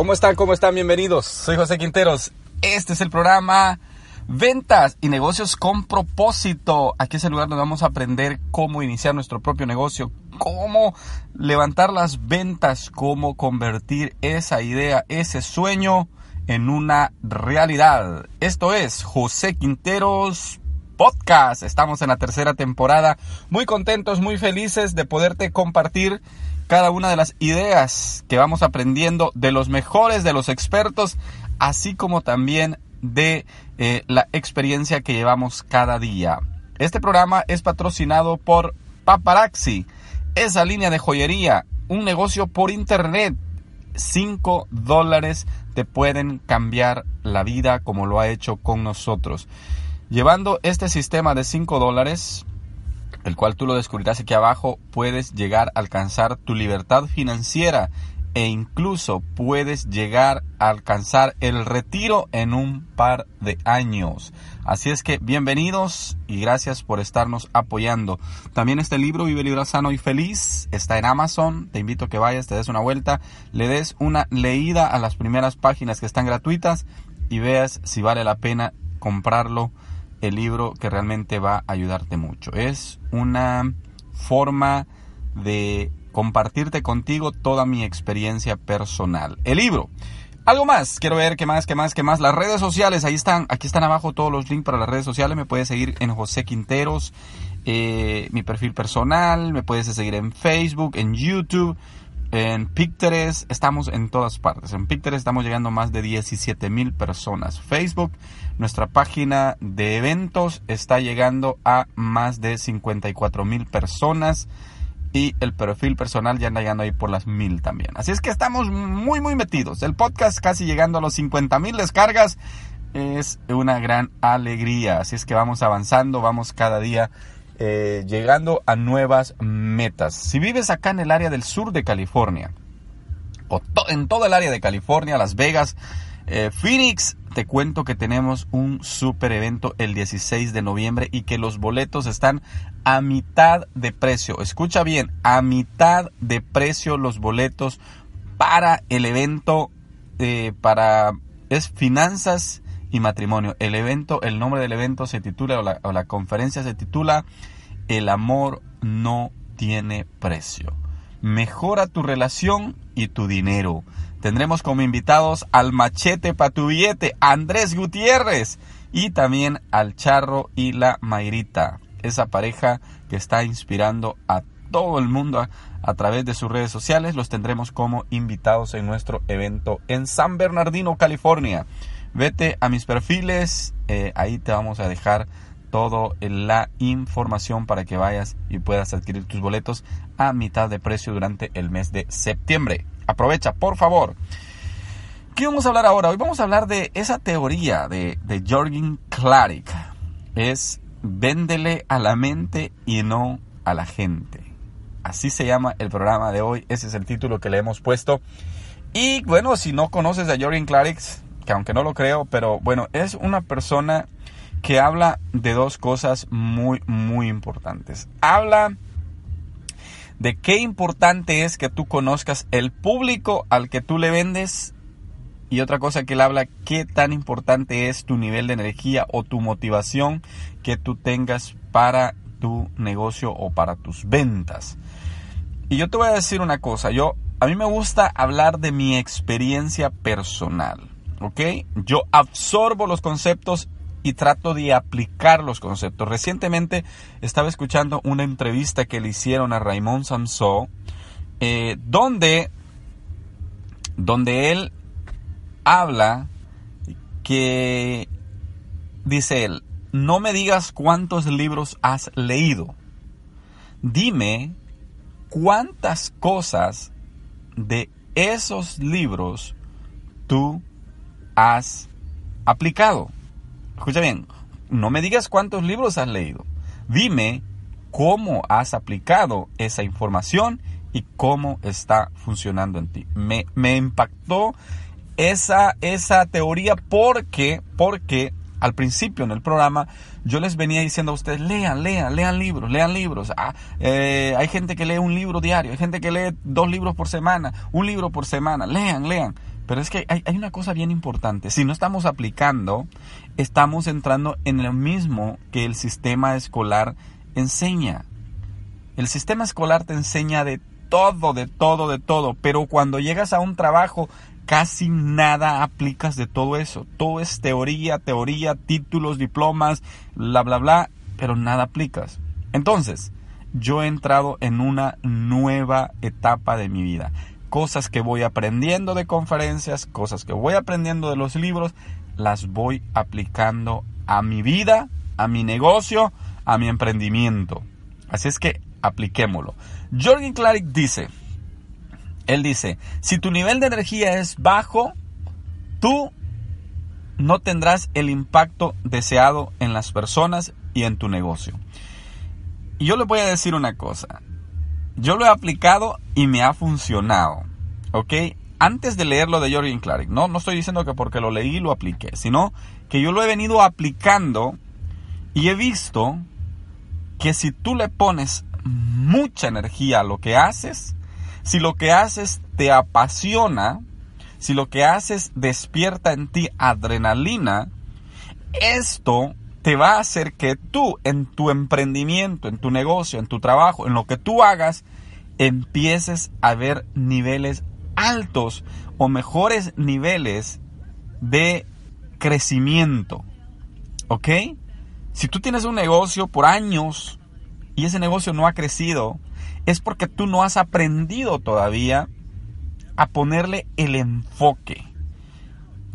¿Cómo están? ¿Cómo están? Bienvenidos. Soy José Quinteros. Este es el programa Ventas y negocios con propósito. Aquí es el lugar donde vamos a aprender cómo iniciar nuestro propio negocio, cómo levantar las ventas, cómo convertir esa idea, ese sueño en una realidad. Esto es José Quinteros Podcast. Estamos en la tercera temporada. Muy contentos, muy felices de poderte compartir cada una de las ideas que vamos aprendiendo de los mejores, de los expertos, así como también de eh, la experiencia que llevamos cada día. Este programa es patrocinado por Paparazzi, esa línea de joyería, un negocio por internet. 5 dólares te pueden cambiar la vida como lo ha hecho con nosotros. Llevando este sistema de 5 dólares, el cual tú lo descubrirás aquí abajo, puedes llegar a alcanzar tu libertad financiera e incluso puedes llegar a alcanzar el retiro en un par de años. Así es que bienvenidos y gracias por estarnos apoyando. También este libro, Vive Libre Sano y Feliz, está en Amazon. Te invito a que vayas, te des una vuelta, le des una leída a las primeras páginas que están gratuitas y veas si vale la pena comprarlo el libro que realmente va a ayudarte mucho. Es una forma de compartirte contigo toda mi experiencia personal. El libro. Algo más, quiero ver qué más, qué más, qué más. Las redes sociales, ahí están, aquí están abajo todos los links para las redes sociales. Me puedes seguir en José Quinteros, eh, mi perfil personal, me puedes seguir en Facebook, en YouTube, en Pinterest, estamos en todas partes. En Pinterest estamos llegando a más de 17 mil personas. Facebook, nuestra página de eventos está llegando a más de 54 mil personas. Y el perfil personal ya anda llegando ahí por las mil también. Así es que estamos muy, muy metidos. El podcast casi llegando a los 50 mil descargas. Es una gran alegría. Así es que vamos avanzando, vamos cada día eh, llegando a nuevas metas. Si vives acá en el área del sur de California, o en todo el área de California, Las Vegas, eh, Phoenix, te cuento que tenemos un super evento el 16 de noviembre y que los boletos están a mitad de precio. Escucha bien, a mitad de precio los boletos para el evento, eh, para, es finanzas y matrimonio. El evento, el nombre del evento se titula, o la, o la conferencia se titula, El amor no tiene precio. Mejora tu relación y tu dinero. Tendremos como invitados al machete para tu billete, Andrés Gutiérrez, y también al Charro y la Mayrita, esa pareja que está inspirando a todo el mundo a, a, través de sus redes sociales. Los tendremos como invitados en nuestro evento en San Bernardino, California. Vete a mis perfiles, eh, ahí te vamos a dejar toda la información para que vayas y puedas adquirir tus boletos a mitad de precio durante el mes de septiembre. Aprovecha, por favor. ¿Qué vamos a hablar ahora? Hoy vamos a hablar de esa teoría de, de Jorgen Klarik. Es véndele a la mente y no a la gente. Así se llama el programa de hoy. Ese es el título que le hemos puesto. Y bueno, si no conoces a Jorgen Klarik, que aunque no lo creo, pero bueno, es una persona que habla de dos cosas muy, muy importantes. Habla de qué importante es que tú conozcas el público al que tú le vendes y otra cosa que él habla, qué tan importante es tu nivel de energía o tu motivación que tú tengas para tu negocio o para tus ventas. Y yo te voy a decir una cosa, yo a mí me gusta hablar de mi experiencia personal, ¿ok? Yo absorbo los conceptos y trato de aplicar los conceptos. Recientemente estaba escuchando una entrevista que le hicieron a Raymond Samson, eh, donde, donde él habla que dice él, no me digas cuántos libros has leído. Dime cuántas cosas de esos libros tú has aplicado. Escucha bien, no me digas cuántos libros has leído. Dime cómo has aplicado esa información y cómo está funcionando en ti. Me, me impactó esa, esa teoría porque, porque al principio en el programa yo les venía diciendo a ustedes, lean, lean, lean libros, lean libros. Ah, eh, hay gente que lee un libro diario, hay gente que lee dos libros por semana, un libro por semana, lean, lean. Pero es que hay, hay una cosa bien importante, si no estamos aplicando, estamos entrando en lo mismo que el sistema escolar enseña. El sistema escolar te enseña de todo, de todo, de todo, pero cuando llegas a un trabajo casi nada aplicas de todo eso. Todo es teoría, teoría, títulos, diplomas, bla, bla, bla, pero nada aplicas. Entonces, yo he entrado en una nueva etapa de mi vida. Cosas que voy aprendiendo de conferencias, cosas que voy aprendiendo de los libros, las voy aplicando a mi vida, a mi negocio, a mi emprendimiento. Así es que apliquémoslo. Jorgen Clarick dice, él dice, si tu nivel de energía es bajo, tú no tendrás el impacto deseado en las personas y en tu negocio. Y yo le voy a decir una cosa. Yo lo he aplicado y me ha funcionado. ¿Ok? Antes de leerlo de Jorgen Clarick, no, no estoy diciendo que porque lo leí lo apliqué, sino que yo lo he venido aplicando y he visto que si tú le pones mucha energía a lo que haces, si lo que haces te apasiona, si lo que haces despierta en ti adrenalina, esto te va a hacer que tú en tu emprendimiento, en tu negocio, en tu trabajo, en lo que tú hagas, empieces a ver niveles altos o mejores niveles de crecimiento. ¿Ok? Si tú tienes un negocio por años y ese negocio no ha crecido, es porque tú no has aprendido todavía a ponerle el enfoque.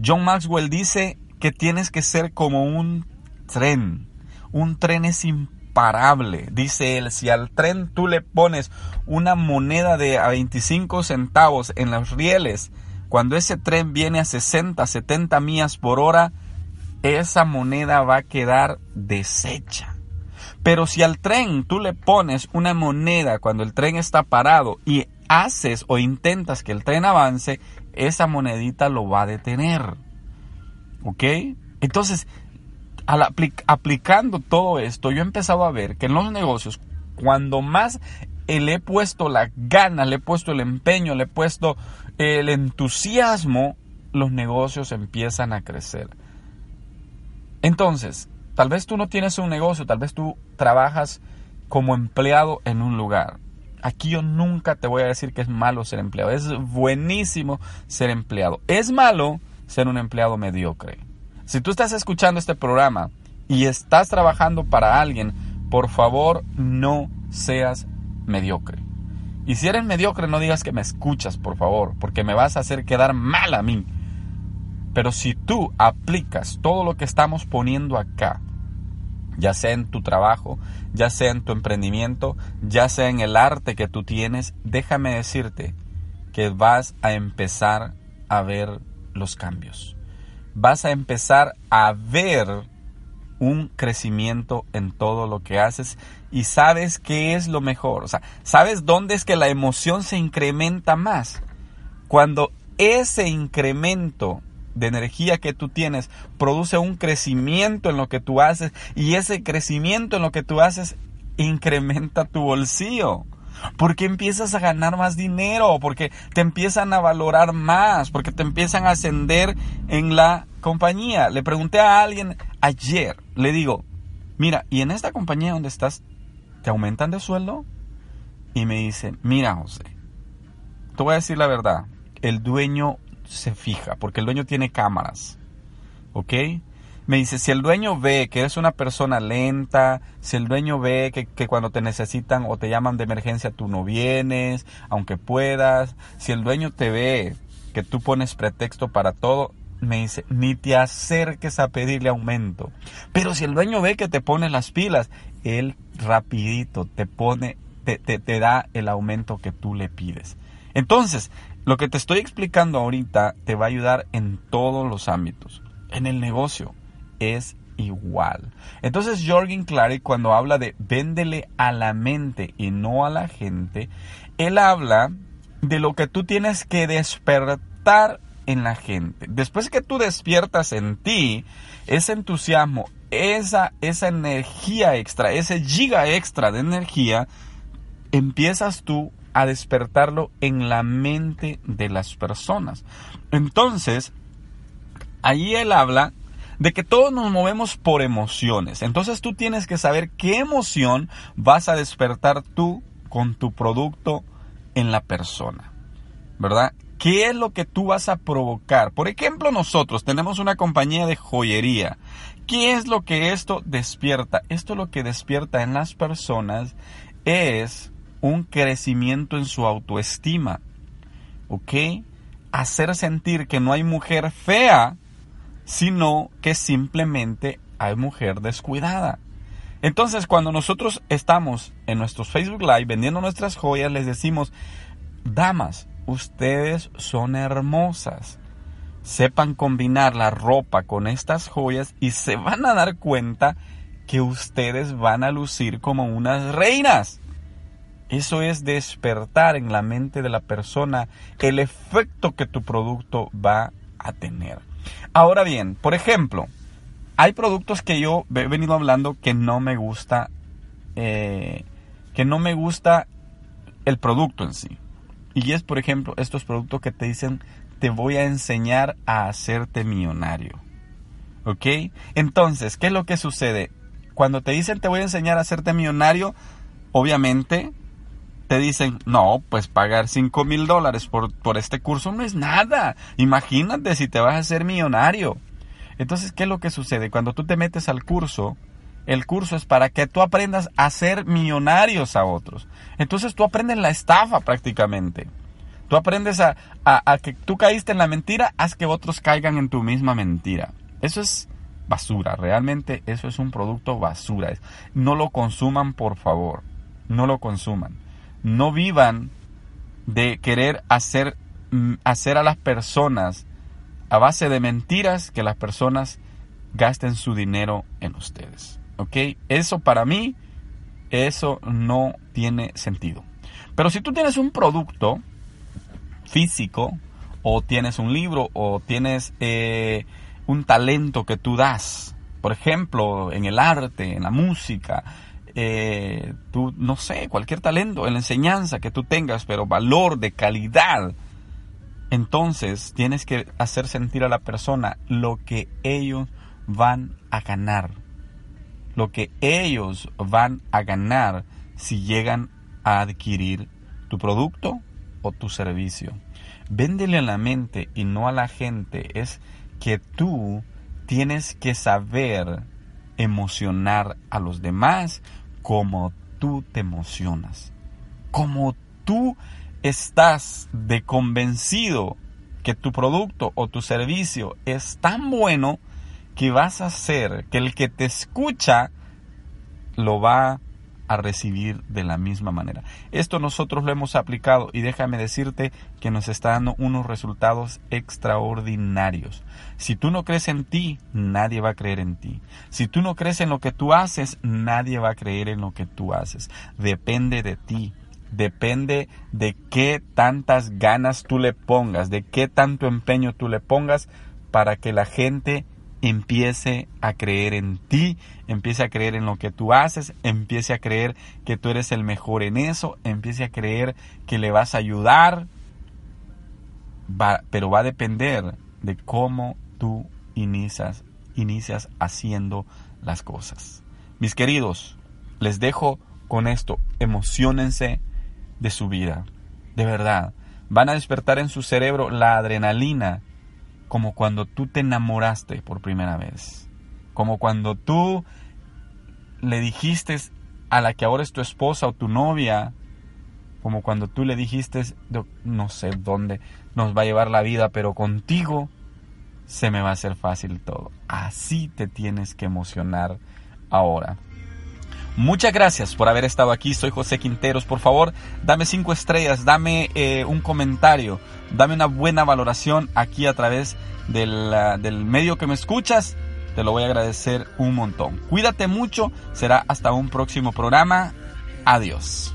John Maxwell dice que tienes que ser como un tren. Un tren es imparable. Dice él, si al tren tú le pones una moneda de a 25 centavos en los rieles, cuando ese tren viene a 60, 70 millas por hora, esa moneda va a quedar deshecha. Pero si al tren tú le pones una moneda cuando el tren está parado y haces o intentas que el tren avance, esa monedita lo va a detener. ¿Ok? Entonces, aplicando todo esto, yo he empezado a ver que en los negocios, cuando más le he puesto la gana, le he puesto el empeño, le he puesto el entusiasmo, los negocios empiezan a crecer. Entonces, Tal vez tú no tienes un negocio, tal vez tú trabajas como empleado en un lugar. Aquí yo nunca te voy a decir que es malo ser empleado. Es buenísimo ser empleado. Es malo ser un empleado mediocre. Si tú estás escuchando este programa y estás trabajando para alguien, por favor no seas mediocre. Y si eres mediocre, no digas que me escuchas, por favor, porque me vas a hacer quedar mal a mí. Pero si tú aplicas todo lo que estamos poniendo acá, ya sea en tu trabajo, ya sea en tu emprendimiento, ya sea en el arte que tú tienes, déjame decirte que vas a empezar a ver los cambios. Vas a empezar a ver un crecimiento en todo lo que haces y sabes qué es lo mejor. O sea, sabes dónde es que la emoción se incrementa más. Cuando ese incremento de energía que tú tienes produce un crecimiento en lo que tú haces y ese crecimiento en lo que tú haces incrementa tu bolsillo. Porque empiezas a ganar más dinero, porque te empiezan a valorar más, porque te empiezan a ascender en la compañía. Le pregunté a alguien ayer, le digo, mira, ¿y en esta compañía donde estás, te aumentan de sueldo? Y me dice, mira José, te voy a decir la verdad, el dueño se fija, porque el dueño tiene cámaras. ¿Ok? Me dice, si el dueño ve que eres una persona lenta, si el dueño ve que, que, cuando te necesitan o te llaman de emergencia tú no vienes, aunque puedas, si el dueño te ve que tú pones pretexto para todo, me dice, ni te acerques a pedirle aumento. Pero si el dueño ve que te pone las pilas, él rapidito te pone, te, te, da el aumento que tú le pides. Entonces, lo que te estoy explicando ahorita te va a ayudar en todos los ámbitos. En el negocio es igual. Entonces Jorgen Clary cuando habla de véndele a la mente y no a la gente, él habla de lo que tú tienes que despertar en la gente. Después que tú despiertas en ti ese entusiasmo, esa, esa energía extra, ese giga extra de energía, empiezas tú a despertarlo en la mente de las personas. Entonces, ahí él habla de que todos nos movemos por emociones. Entonces tú tienes que saber qué emoción vas a despertar tú con tu producto en la persona. ¿Verdad? ¿Qué es lo que tú vas a provocar? Por ejemplo, nosotros tenemos una compañía de joyería. ¿Qué es lo que esto despierta? Esto lo que despierta en las personas es un crecimiento en su autoestima. ¿Ok? Hacer sentir que no hay mujer fea sino que simplemente hay mujer descuidada. Entonces, cuando nosotros estamos en nuestros Facebook Live vendiendo nuestras joyas, les decimos, damas, ustedes son hermosas. Sepan combinar la ropa con estas joyas y se van a dar cuenta que ustedes van a lucir como unas reinas. Eso es despertar en la mente de la persona el efecto que tu producto va a tener. Ahora bien, por ejemplo, hay productos que yo he venido hablando que no me gusta, eh, que no me gusta el producto en sí. Y es, por ejemplo, estos productos que te dicen, te voy a enseñar a hacerte millonario. ¿Ok? Entonces, ¿qué es lo que sucede? Cuando te dicen te voy a enseñar a hacerte millonario, obviamente te dicen, no, pues pagar 5 mil dólares por, por este curso no es nada. Imagínate si te vas a hacer millonario. Entonces, ¿qué es lo que sucede? Cuando tú te metes al curso, el curso es para que tú aprendas a ser millonarios a otros. Entonces tú aprendes la estafa prácticamente. Tú aprendes a, a, que tú caíste en la mentira, haz que otros caigan en tu misma mentira. Eso es basura, realmente eso es un producto basura. No lo consuman, por favor. No lo consuman no vivan de querer hacer, mm, hacer a las personas a base de mentiras que las personas gasten su dinero en ustedes. ¿Ok? Eso para mí, eso no tiene sentido. Pero si tú tienes un producto físico, o tienes un libro, o tienes eh, un talento que tú das, por ejemplo, en el arte, en la música, eh, tú, no sé, cualquier talento en la enseñanza que tú tengas, pero valor de calidad, entonces tienes que hacer sentir a la persona lo que ellos van a ganar. Lo que ellos van a ganar si llegan a adquirir tu producto o tu servicio. Véndele a la mente y no a la gente. Es que tú tienes que saber emocionar a los demás como tú te emocionas, como tú estás de convencido que tu producto o tu servicio es tan bueno que vas a hacer que el que te escucha lo va a recibir de la misma manera. Esto nosotros lo hemos aplicado y déjame decirte que nos está dando unos resultados extraordinarios. Si tú no crees en ti, nadie va a creer en ti. Si tú no crees en lo que tú haces, nadie va a creer en lo que tú haces. Depende de ti. Depende de qué tantas ganas tú le pongas, de qué tanto empeño tú le pongas para que la gente empiece a creer en ti, empiece a creer en lo que tú haces, empiece a creer que tú eres el mejor en eso, empiece a creer que le vas a ayudar, pero va a depender de cómo tú inicias, inicias haciendo las cosas. Mis queridos, les dejo con esto, emocionense de su vida, de verdad. Van a despertar en su cerebro la adrenalina como cuando tú te enamoraste por primera vez, como cuando tú le dijiste a la que ahora es tu esposa o tu novia, como cuando tú le dijiste, no sé dónde nos va a llevar la vida, pero contigo se me va a hacer fácil todo. Así te tienes que emocionar ahora. Muchas gracias por haber estado aquí. Soy José Quinteros. Por favor, dame cinco estrellas, dame eh, un comentario, dame una buena valoración aquí a través del, del medio que me escuchas. Te lo voy a agradecer un montón. Cuídate mucho. Será hasta un próximo programa. Adiós.